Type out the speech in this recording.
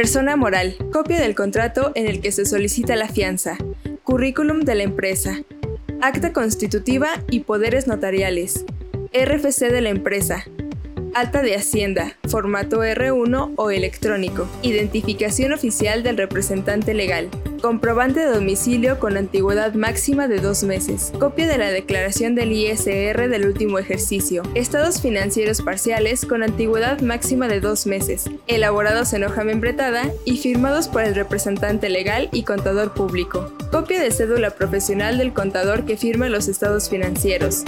Persona moral. Copia del contrato en el que se solicita la fianza. Currículum de la empresa. Acta constitutiva y poderes notariales. RFC de la empresa. Alta de Hacienda, formato R1 o electrónico. Identificación oficial del representante legal. Comprobante de domicilio con antigüedad máxima de dos meses. Copia de la declaración del ISR del último ejercicio. Estados financieros parciales con antigüedad máxima de dos meses. Elaborados en hoja membretada y firmados por el representante legal y contador público. Copia de cédula profesional del contador que firma los estados financieros.